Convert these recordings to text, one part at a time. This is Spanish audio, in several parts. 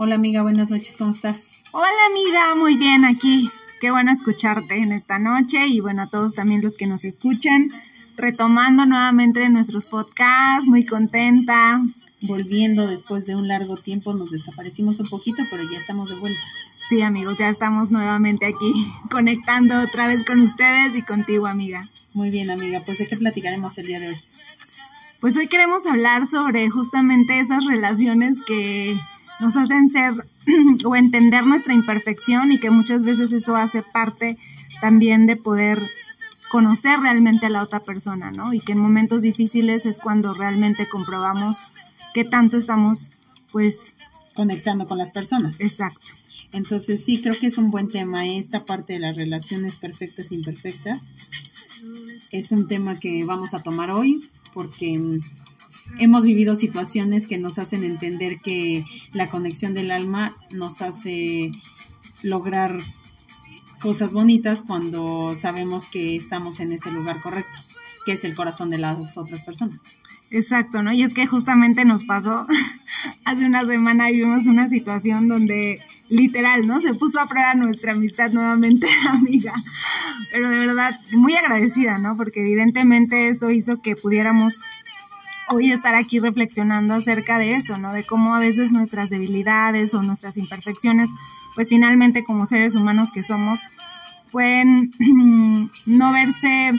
Hola amiga, buenas noches, ¿cómo estás? Hola amiga, muy bien aquí. Qué bueno escucharte en esta noche y bueno a todos también los que nos escuchan. Retomando nuevamente nuestros podcasts, muy contenta. Volviendo después de un largo tiempo, nos desaparecimos un poquito, pero ya estamos de vuelta. Sí amigos, ya estamos nuevamente aquí conectando otra vez con ustedes y contigo amiga. Muy bien amiga, pues de qué platicaremos el día de hoy. Pues hoy queremos hablar sobre justamente esas relaciones que nos hacen ser o entender nuestra imperfección y que muchas veces eso hace parte también de poder conocer realmente a la otra persona, ¿no? Y que en momentos difíciles es cuando realmente comprobamos qué tanto estamos, pues... Conectando con las personas. Exacto. Entonces sí, creo que es un buen tema esta parte de las relaciones perfectas e imperfectas. Es un tema que vamos a tomar hoy porque mm, hemos vivido situaciones que nos hacen entender que la conexión del alma nos hace lograr cosas bonitas cuando sabemos que estamos en ese lugar correcto, que es el corazón de las otras personas. Exacto, ¿no? Y es que justamente nos pasó, hace una semana vivimos una situación donde literal, ¿no? Se puso a prueba nuestra amistad nuevamente, amiga. Pero de verdad, muy agradecida, ¿no? Porque evidentemente eso hizo que pudiéramos hoy estar aquí reflexionando acerca de eso, ¿no? De cómo a veces nuestras debilidades o nuestras imperfecciones, pues finalmente como seres humanos que somos, pueden no verse...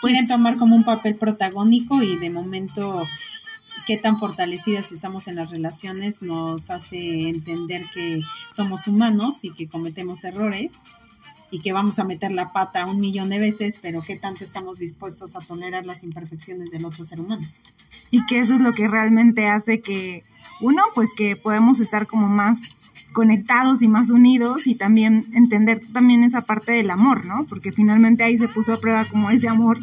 Pues, Quieren tomar como un papel protagónico y de momento qué tan fortalecidas estamos en las relaciones nos hace entender que somos humanos y que cometemos errores y que vamos a meter la pata un millón de veces, pero qué tanto estamos dispuestos a tolerar las imperfecciones del otro ser humano y que eso es lo que realmente hace que, uno, pues que podemos estar como más conectados y más unidos y también entender también esa parte del amor, ¿no? Porque finalmente ahí se puso a prueba como ese amor,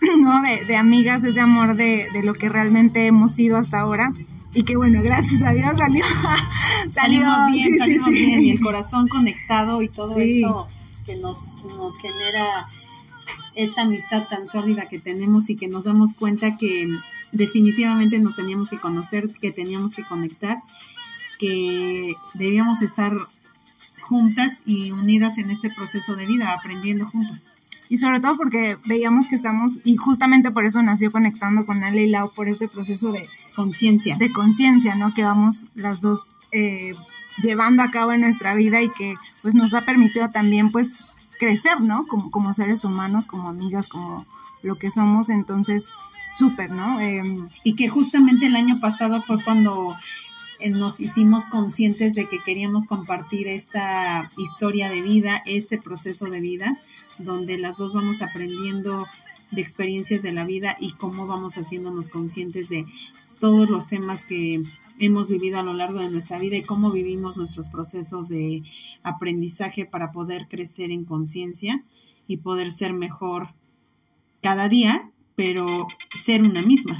¿no? De, de amigas, ese amor de, de, lo que realmente hemos sido hasta ahora. Y que bueno, gracias a Dios salió, salió bien, sí, salimos sí, bien, y el corazón conectado y todo esto que nos, nos genera esta amistad tan sólida que tenemos y que nos damos cuenta que definitivamente nos teníamos que conocer, que teníamos que conectar, que debíamos estar juntas y unidas en este proceso de vida, aprendiendo juntas. Y sobre todo porque veíamos que estamos, y justamente por eso nació conectando con Ale y Lau, por este proceso de conciencia. De conciencia, ¿no? Que vamos las dos eh, llevando a cabo en nuestra vida y que pues nos ha permitido también pues crecer, ¿no? Como, como seres humanos, como amigas, como lo que somos. Entonces, súper, ¿no? Em, y que justamente el año pasado fue cuando eh, nos hicimos conscientes de que queríamos compartir esta historia de vida, este proceso de vida, donde las dos vamos aprendiendo de experiencias de la vida y cómo vamos haciéndonos conscientes de todos los temas que hemos vivido a lo largo de nuestra vida y cómo vivimos nuestros procesos de aprendizaje para poder crecer en conciencia y poder ser mejor cada día pero ser una misma.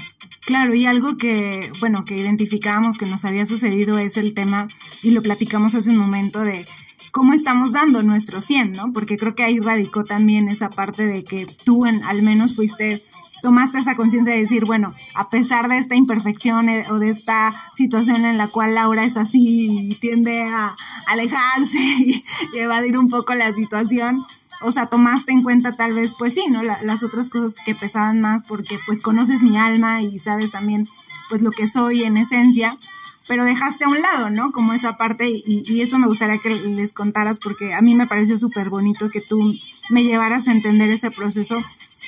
Claro, y algo que, bueno, que identificábamos que nos había sucedido es el tema, y lo platicamos hace un momento, de cómo estamos dando nuestro 100, ¿no? Porque creo que ahí radicó también esa parte de que tú en, al menos fuiste tomaste esa conciencia de decir, bueno, a pesar de esta imperfección eh, o de esta situación en la cual Laura es así y tiende a alejarse y evadir un poco la situación, o sea, tomaste en cuenta tal vez, pues sí, ¿no? las otras cosas que pesaban más porque pues conoces mi alma y sabes también pues lo que soy en esencia, pero dejaste a un lado, ¿no? Como esa parte y, y eso me gustaría que les contaras porque a mí me pareció súper bonito que tú me llevaras a entender ese proceso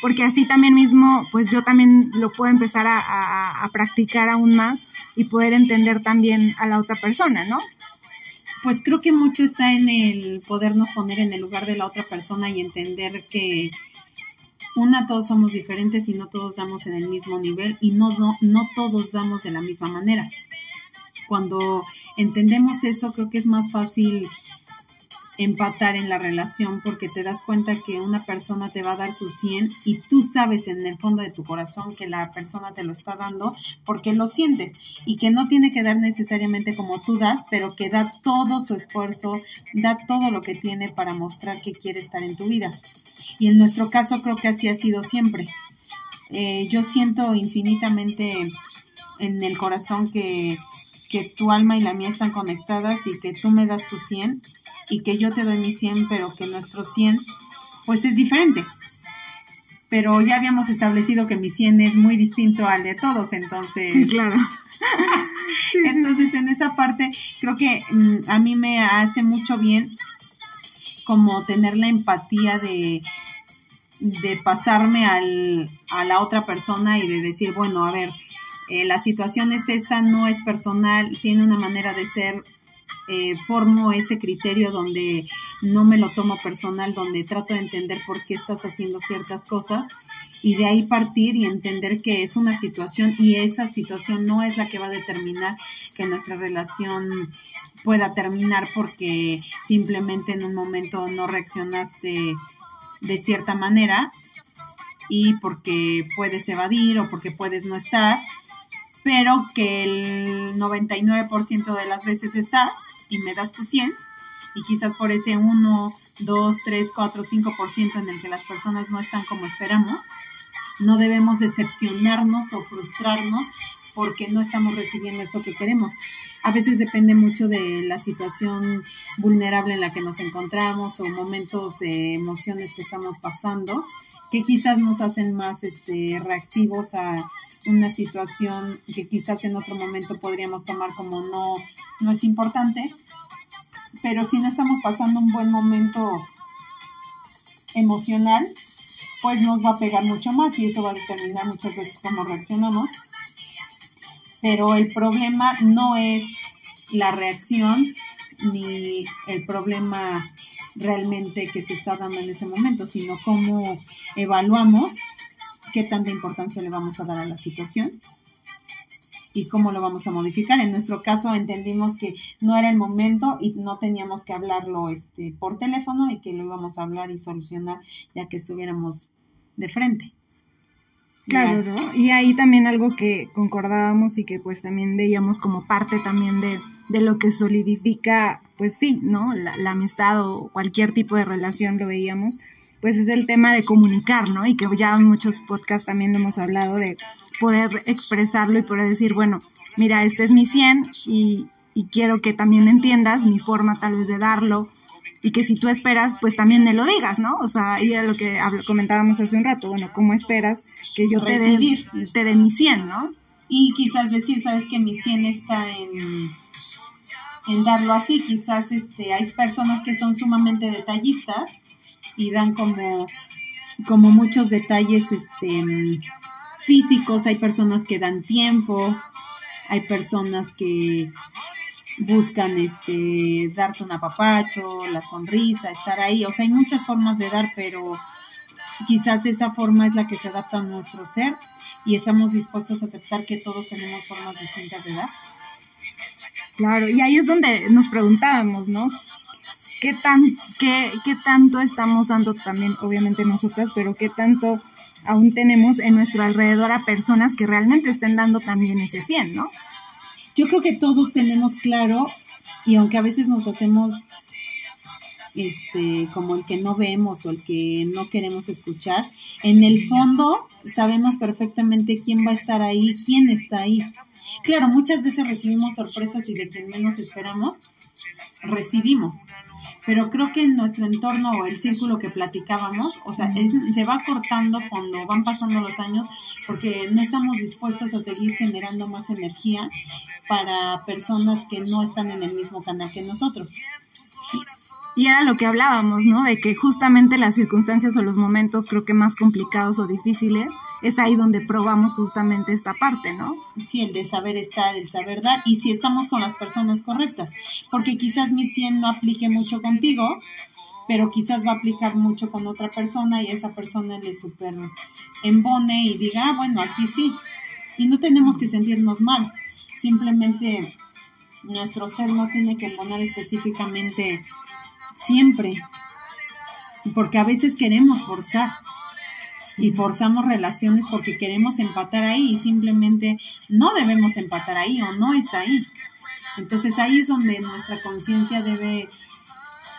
porque así también mismo, pues yo también lo puedo empezar a, practicar aún más y poder entender también a la otra persona, ¿no? pues creo que mucho está en el podernos poner en el lugar de la otra persona y entender que una, todos somos diferentes y no todos damos en el mismo nivel y no, no, no todos damos de la misma manera. Cuando entendemos eso, creo que es más fácil empatar en la relación porque te das cuenta que una persona te va a dar su 100 y tú sabes en el fondo de tu corazón que la persona te lo está dando porque lo sientes y que no tiene que dar necesariamente como tú das, pero que da todo su esfuerzo, da todo lo que tiene para mostrar que quiere estar en tu vida. Y en nuestro caso creo que así ha sido siempre. Eh, yo siento infinitamente en el corazón que que tu alma y la mía están conectadas y que tú me das tu 100 y que yo te doy mi 100, pero que nuestro 100 pues es diferente. Pero ya habíamos establecido que mi 100 es muy distinto al de todos, entonces... Sí, claro. entonces en esa parte creo que mm, a mí me hace mucho bien como tener la empatía de, de pasarme al, a la otra persona y de decir, bueno, a ver, eh, la situación es esta, no es personal, tiene una manera de ser, eh, formo ese criterio donde no me lo tomo personal, donde trato de entender por qué estás haciendo ciertas cosas y de ahí partir y entender que es una situación y esa situación no es la que va a determinar que nuestra relación pueda terminar porque simplemente en un momento no reaccionaste de cierta manera y porque puedes evadir o porque puedes no estar, pero que el 99% de las veces estás y me das tu 100 y quizás por ese 1, 2, 3, 4, 5% en el que las personas no están como esperamos, no debemos decepcionarnos o frustrarnos porque no estamos recibiendo eso que queremos. A veces depende mucho de la situación vulnerable en la que nos encontramos o momentos de emociones que estamos pasando que quizás nos hacen más este, reactivos a una situación que quizás en otro momento podríamos tomar como no, no es importante. Pero si no estamos pasando un buen momento emocional, pues nos va a pegar mucho más y eso va a determinar muchas veces cómo reaccionamos. Pero el problema no es la reacción ni el problema realmente que se está dando en ese momento, sino cómo evaluamos qué tanta importancia le vamos a dar a la situación y cómo lo vamos a modificar. En nuestro caso entendimos que no era el momento y no teníamos que hablarlo este, por teléfono y que lo íbamos a hablar y solucionar ya que estuviéramos de frente. Claro, ¿no? Y ahí también algo que concordábamos y que pues también veíamos como parte también de, de lo que solidifica, pues sí, ¿no? La, la, amistad o cualquier tipo de relación lo veíamos, pues es el tema de comunicar, ¿no? Y que ya en muchos podcasts también lo hemos hablado de poder expresarlo y poder decir, bueno, mira, este es mi 100 y, y quiero que también entiendas mi forma tal vez de darlo y que si tú esperas, pues también me lo digas, ¿no? O sea, y era lo que comentábamos hace un rato, bueno, ¿cómo esperas que yo te dé, te dé mi 100, ¿no? Y quizás decir, sabes que mi 100 está en, en darlo así, quizás este, hay personas que son sumamente detallistas y dan como, como muchos detalles este, físicos, hay personas que dan tiempo, hay personas que buscan este darte un apapacho, la sonrisa, estar ahí, o sea, hay muchas formas de dar, pero quizás esa forma es la que se adapta a nuestro ser y estamos dispuestos a aceptar que todos tenemos formas distintas de dar. Claro, y ahí es donde nos preguntábamos, ¿no? ¿Qué, tan, qué, qué tanto estamos dando también, obviamente nosotras, pero qué tanto aún tenemos en nuestro alrededor a personas que realmente estén dando también ese 100, ¿no? Yo creo que todos tenemos claro, y aunque a veces nos hacemos este, como el que no vemos o el que no queremos escuchar, en el fondo sabemos perfectamente quién va a estar ahí, quién está ahí. Claro, muchas veces recibimos sorpresas y de que menos esperamos, recibimos pero creo que en nuestro entorno o el círculo que platicábamos, o sea, se va cortando cuando van pasando los años porque no estamos dispuestos a seguir generando más energía para personas que no están en el mismo canal que nosotros. Y era lo que hablábamos, ¿no? De que justamente las circunstancias o los momentos creo que más complicados o difíciles es ahí donde probamos justamente esta parte, ¿no? Sí, el de saber estar, el saber dar y si estamos con las personas correctas, porque quizás mi 100 no aplique mucho contigo, pero quizás va a aplicar mucho con otra persona y esa persona le super embone y diga, ah, bueno, aquí sí. Y no tenemos que sentirnos mal, simplemente nuestro ser no tiene que embonar específicamente siempre, porque a veces queremos forzar. Y forzamos relaciones porque queremos empatar ahí y simplemente no debemos empatar ahí o no es ahí. Entonces ahí es donde nuestra conciencia debe,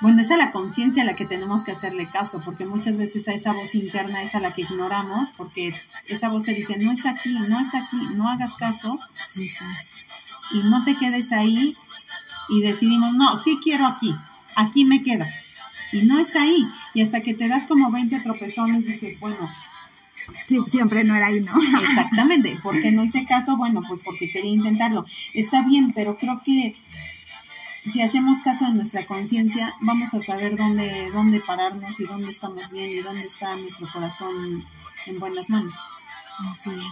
bueno, es a la conciencia a la que tenemos que hacerle caso, porque muchas veces a esa voz interna es a la que ignoramos, porque esa voz te dice, no es aquí, no es aquí, no hagas caso. y no te quedes ahí y decidimos, no, sí quiero aquí, aquí me quedo. Y no es ahí. Y hasta que te das como 20 tropezones, dices, bueno. Sí, siempre no era ahí, ¿no? Exactamente. porque no hice caso? Bueno, pues porque quería intentarlo. Está bien, pero creo que si hacemos caso de nuestra conciencia, vamos a saber dónde, dónde pararnos y dónde estamos bien y dónde está nuestro corazón en buenas manos.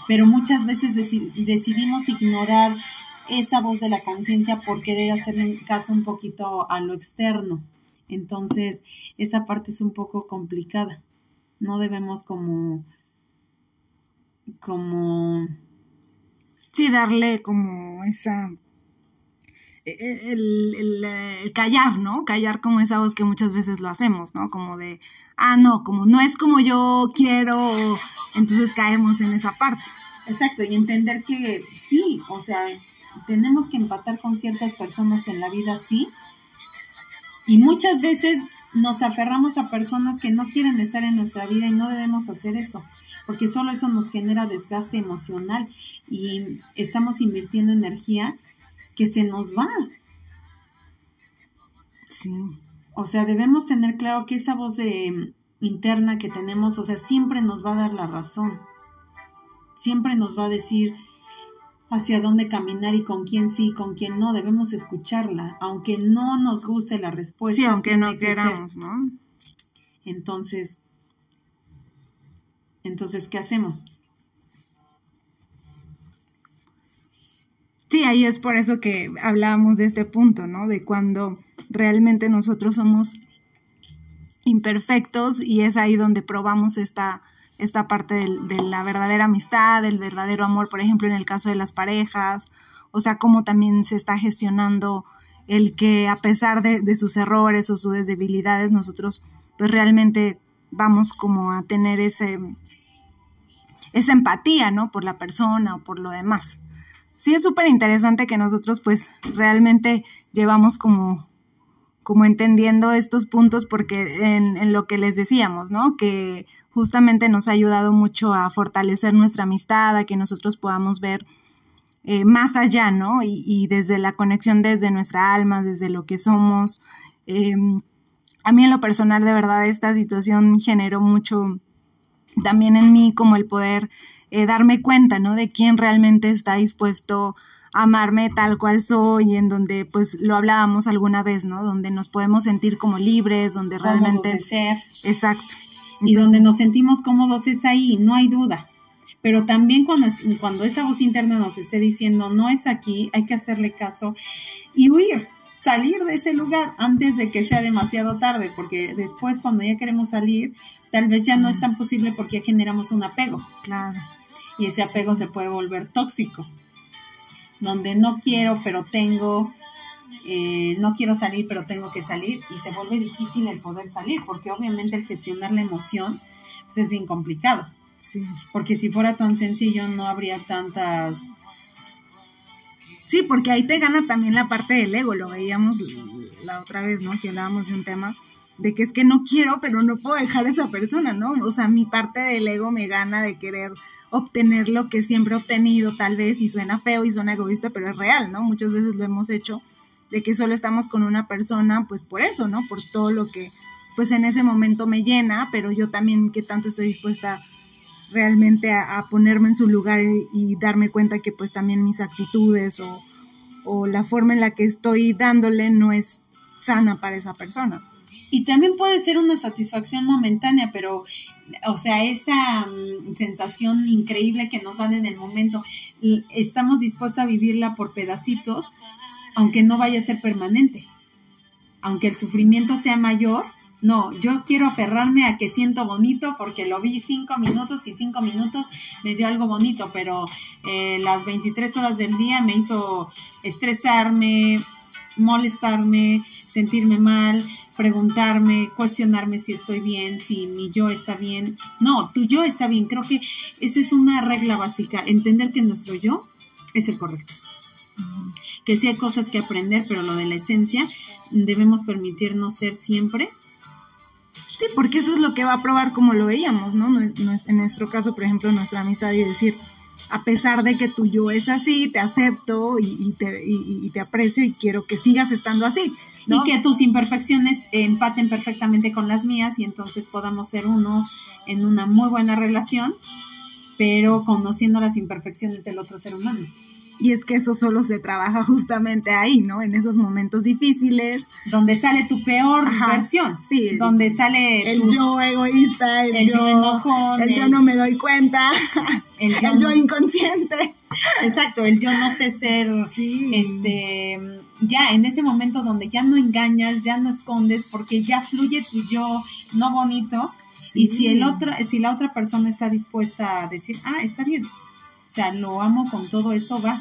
Pero muchas veces decidimos ignorar esa voz de la conciencia por querer hacerle caso un poquito a lo externo. Entonces, esa parte es un poco complicada. No debemos como, como... Sí, darle como esa... E, e, el, el, callar, ¿no? Callar como esa voz que muchas veces lo hacemos, ¿no? Como de, ah, no, como no es como yo quiero, entonces caemos en esa parte. Exacto, y entender que sí, o sea, tenemos que empatar con ciertas personas en la vida, sí, y muchas veces nos aferramos a personas que no quieren estar en nuestra vida y no debemos hacer eso, porque solo eso nos genera desgaste emocional y estamos invirtiendo energía que se nos va. Sí. O sea, debemos tener claro que esa voz de, interna que tenemos, o sea, siempre nos va a dar la razón. Siempre nos va a decir, hacia dónde caminar y con quién sí y con quién no. Debemos escucharla, aunque no nos guste la respuesta. Sí, aunque no queramos, ¿no? Entonces, entonces, ¿qué hacemos? Sí, ahí es por eso que hablábamos de este punto, ¿no? De cuando realmente nosotros somos imperfectos y es ahí donde probamos esta esta parte de, la verdadera amistad, del verdadero amor, por ejemplo, en el caso de las parejas, o sea, cómo también se está gestionando el que a pesar de, sus errores o sus debilidades, nosotros pues realmente vamos como a tener ese, esa empatía, ¿no? Por la persona o por lo demás. Sí, es súper interesante que nosotros pues realmente llevamos como, como entendiendo estos puntos porque en, en lo que les decíamos, ¿no? Que justamente nos ha ayudado mucho a fortalecer nuestra amistad, a que nosotros podamos ver eh, más allá, ¿no? Y, desde la conexión desde nuestra alma, desde lo que somos. Em, a mí en lo personal, de verdad, esta situación generó mucho también en mí como el poder eh, darme cuenta, ¿no? De quién realmente está dispuesto a amarme tal cual soy, en donde pues lo hablábamos alguna vez, ¿no? Donde nos podemos sentir como libres, donde realmente... ser. Exacto y donde nos sentimos cómodos es ahí, no hay duda. Pero también cuando, cuando esa voz interna nos esté diciendo no es aquí, hay que hacerle caso y huir, salir de ese lugar antes de que sea demasiado tarde, porque después cuando ya queremos salir, tal vez ya no es tan posible porque ya generamos un apego. Claro. Y ese apego se puede volver tóxico, donde no quiero, pero tengo, eh, no quiero salir, pero tengo que salir y se vuelve difícil el poder salir, porque obviamente el gestionar la emoción pues es bien complicado. Sí. Porque si fuera tan sencillo no habría tantas... Sí, porque ahí te gana también la parte del ego, lo veíamos la otra vez, ¿no? Que hablábamos de un tema de que es que no quiero, pero no puedo dejar a esa persona, ¿no? O sea, mi parte del ego me gana de querer obtener lo que siempre he obtenido, tal vez, y suena feo y suena egoísta, pero es real, ¿no? Muchas veces lo hemos hecho de que solo estamos con una persona, pues por eso, ¿no? Por todo lo que pues en ese momento me llena, pero yo también que tanto estoy dispuesta realmente a, ponerme en su lugar y, darme cuenta que pues también mis actitudes o, o la forma en la que estoy dándole no es sana para esa persona. Y también puede ser una satisfacción momentánea, pero, o sea, esa mm, sensación increíble que nos dan en el momento, estamos dispuestos a vivirla por pedacitos aunque no vaya a ser permanente. Aunque el sufrimiento sea mayor, no, yo quiero aferrarme a que siento bonito porque lo vi cinco minutos y cinco minutos me dio algo bonito, pero eh, las 23 horas del día me hizo estresarme, molestarme, sentirme mal, preguntarme, cuestionarme si estoy bien, si mi yo está bien. No, tu yo está bien. Creo que esa es una regla básica, entender que nuestro yo es el correcto que sí hay cosas que aprender, pero lo de la esencia debemos permitirnos ser siempre. Sí, porque eso es lo que va a probar como lo veíamos, ¿no? En nuestro caso, por ejemplo, nuestra amistad y decir, a pesar de que tu yo es así, te acepto y, te, y, te, aprecio y quiero que sigas estando así. Y que tus imperfecciones empaten perfectamente con las mías y entonces podamos ser uno en una muy buena relación, pero conociendo las imperfecciones del otro ser humano. Y es que eso solo se trabaja justamente ahí, ¿no? En esos momentos difíciles. Donde sale tu peor versión. Sí. Donde sale el yo egoísta, el, yo, enojón, el, yo no me doy cuenta, el yo, inconsciente. Exacto, el yo no sé ser, sí. este, ya en ese momento donde ya no engañas, ya no escondes, porque ya fluye tu yo no bonito. Y si el otro, si la otra persona está dispuesta a decir, ah, está bien, o sea, lo amo con todo esto, va.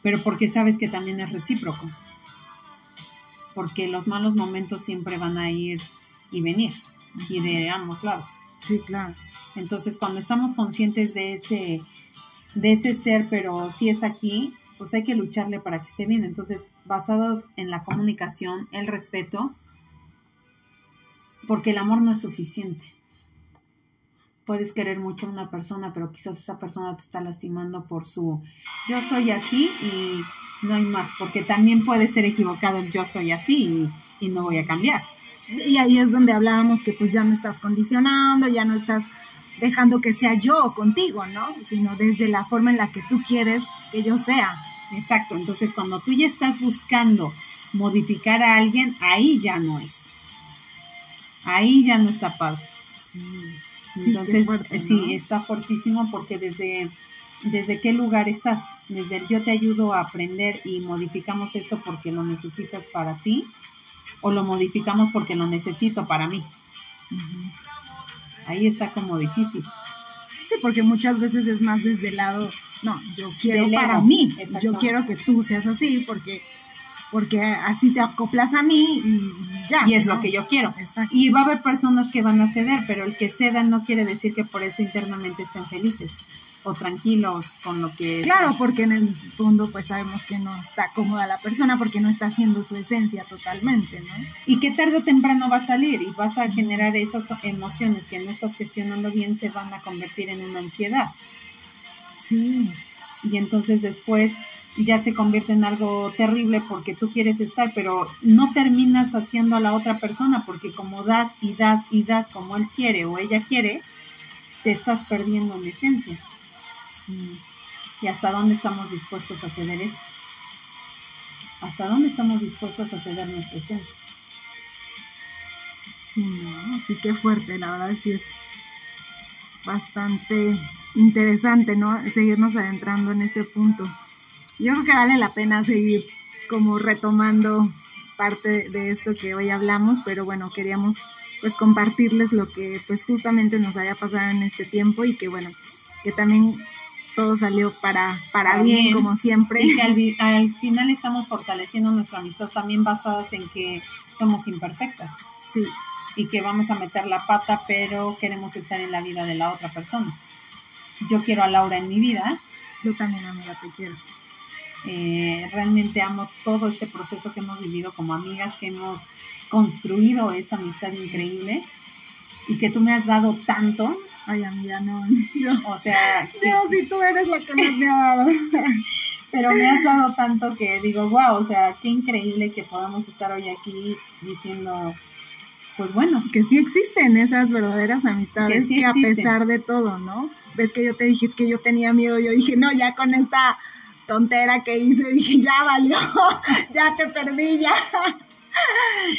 Pero porque sabes que también es recíproco. Porque los malos momentos siempre van a ir y venir. Y de ambos lados. Sí, claro. Entonces, cuando estamos conscientes de ese, de ese ser, pero si es aquí, pues hay que lucharle para que esté bien. Entonces, basados en la comunicación, el respeto, porque el amor no es suficiente puedes querer mucho a una persona, pero quizás esa persona te está lastimando por su yo soy así y no hay más, porque también puede ser equivocado el yo soy así y, no voy a cambiar. Y ahí es donde hablábamos que pues ya no estás condicionando, ya no estás dejando que sea yo contigo, ¿no? Sino desde la forma en la que tú quieres que yo sea. Exacto, entonces cuando tú ya estás buscando modificar a alguien, ahí ya no es. Ahí ya no está padre. Sí. Entonces, sí, está fuertísimo porque desde, desde qué lugar estás, desde el yo te ayudo a aprender y modificamos esto porque lo necesitas para ti o lo modificamos porque lo necesito para mí. Ahí está como difícil. Sí, porque muchas veces es más desde el lado, no, yo quiero para mí, yo quiero que tú seas así porque porque así te acoplas a mí y ya. Y es lo que yo quiero. Y va a haber personas que van a ceder, pero el que cedan no quiere decir que por eso internamente estén felices o tranquilos con lo que... Claro, porque en el fondo pues sabemos que no está cómoda la persona porque no está haciendo su esencia totalmente, ¿no? Y que tarde o temprano va a salir y vas a generar esas emociones que no estás gestionando bien, se van a convertir en una ansiedad. Sí. Y entonces después ya se convierte en algo terrible porque tú quieres estar, pero no terminas haciendo a la otra persona porque como das y das y das como él quiere o ella quiere, te estás perdiendo en esencia. Sí. ¿Y hasta dónde estamos dispuestos a ceder eso? ¿Hasta dónde estamos dispuestos a ceder nuestra esencia? Sí, ¿no? Sí, qué fuerte, la verdad sí es bastante interesante, ¿no? Seguirnos adentrando en este punto yo creo que vale la pena seguir como retomando parte de esto que hoy hablamos, pero bueno, queríamos pues compartirles lo que pues justamente nos había pasado en este tiempo y que bueno, que también todo salió para, para bien, como siempre. Y que al, al, final estamos fortaleciendo nuestra amistad también basadas en que somos imperfectas. Sí. Y que vamos a meter la pata, pero queremos estar en la vida de la otra persona. Yo quiero a Laura en mi vida. Yo también, amiga, te quiero. Eh, realmente amo todo este proceso que hemos vivido como amigas, que hemos construido esta amistad increíble y que tú me has dado tanto. Ay, amiga, no. O sea, Dios, si tú eres la que más me ha dado. Pero me has dado tanto que digo, wow, o sea, qué increíble que podamos estar hoy aquí diciendo, pues bueno. Que sí existen esas verdaderas amistades que, a pesar de todo, ¿no? Ves que yo te dije que yo tenía miedo, yo dije, no, ya con esta tontera que hice, dije, ya valió, ya te perdí, ya.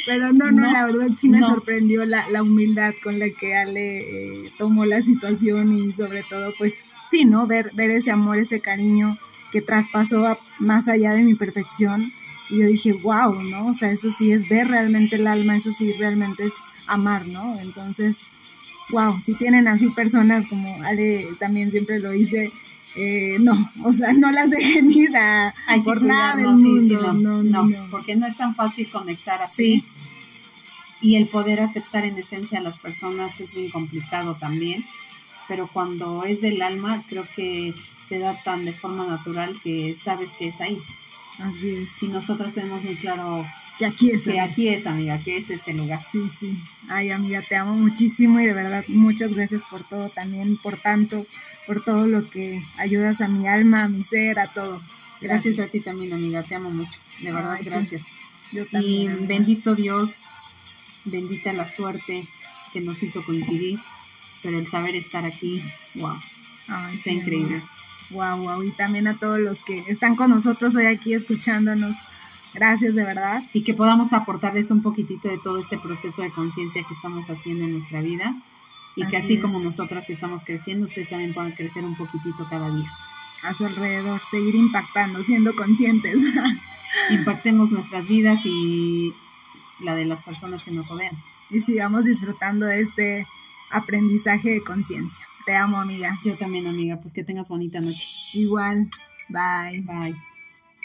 Pero no, no, la verdad sí me sorprendió la, la, humildad con la que Ale eh, tomó la situación y sobre todo, pues sí, ¿no? Ver, ver ese amor, ese cariño que traspasó más allá de mi perfección. Y yo dije, wow, ¿no? O sea, eso sí es ver realmente el alma, eso sí realmente es amar, ¿no? Entonces, wow, si tienen así personas como Ale también siempre lo dice, eh, no, o sea, no las dejen ir a, por nada del mundo. no, no, porque no es tan fácil conectar así. Y el poder aceptar en esencia a las personas es bien complicado también, pero cuando es del alma, creo que se da tan de forma natural que sabes que es ahí. Así es. Y nosotros tenemos muy claro que aquí es. Que aquí es, amiga, que es este lugar. Sí, sí. Ay, amiga, te amo muchísimo y de verdad muchas gracias por todo también, por tanto, por todo lo que ayudas a mi alma, a mi ser, a todo. Gracias, a ti también, amiga. Te amo mucho. De verdad, gracias. Yo también. Y bendito Dios, bendita la suerte que nos hizo coincidir, pero el saber estar aquí, wow, está increíble. Wow, wow. Y también a todos los que están con nosotros hoy aquí escuchándonos. Gracias de verdad. Y que podamos aportarles un poquitito de todo este proceso de conciencia que estamos haciendo en nuestra vida. Y que así como nosotras estamos creciendo, ustedes también puedan crecer un poquitito cada día. A su alrededor, seguir impactando, siendo conscientes. Impactemos nuestras vidas y la de las personas que nos rodean. Y sigamos disfrutando de este aprendizaje de conciencia. Te amo, amiga. Yo también, amiga. Pues que tengas bonita noche. Igual. Bye. Bye.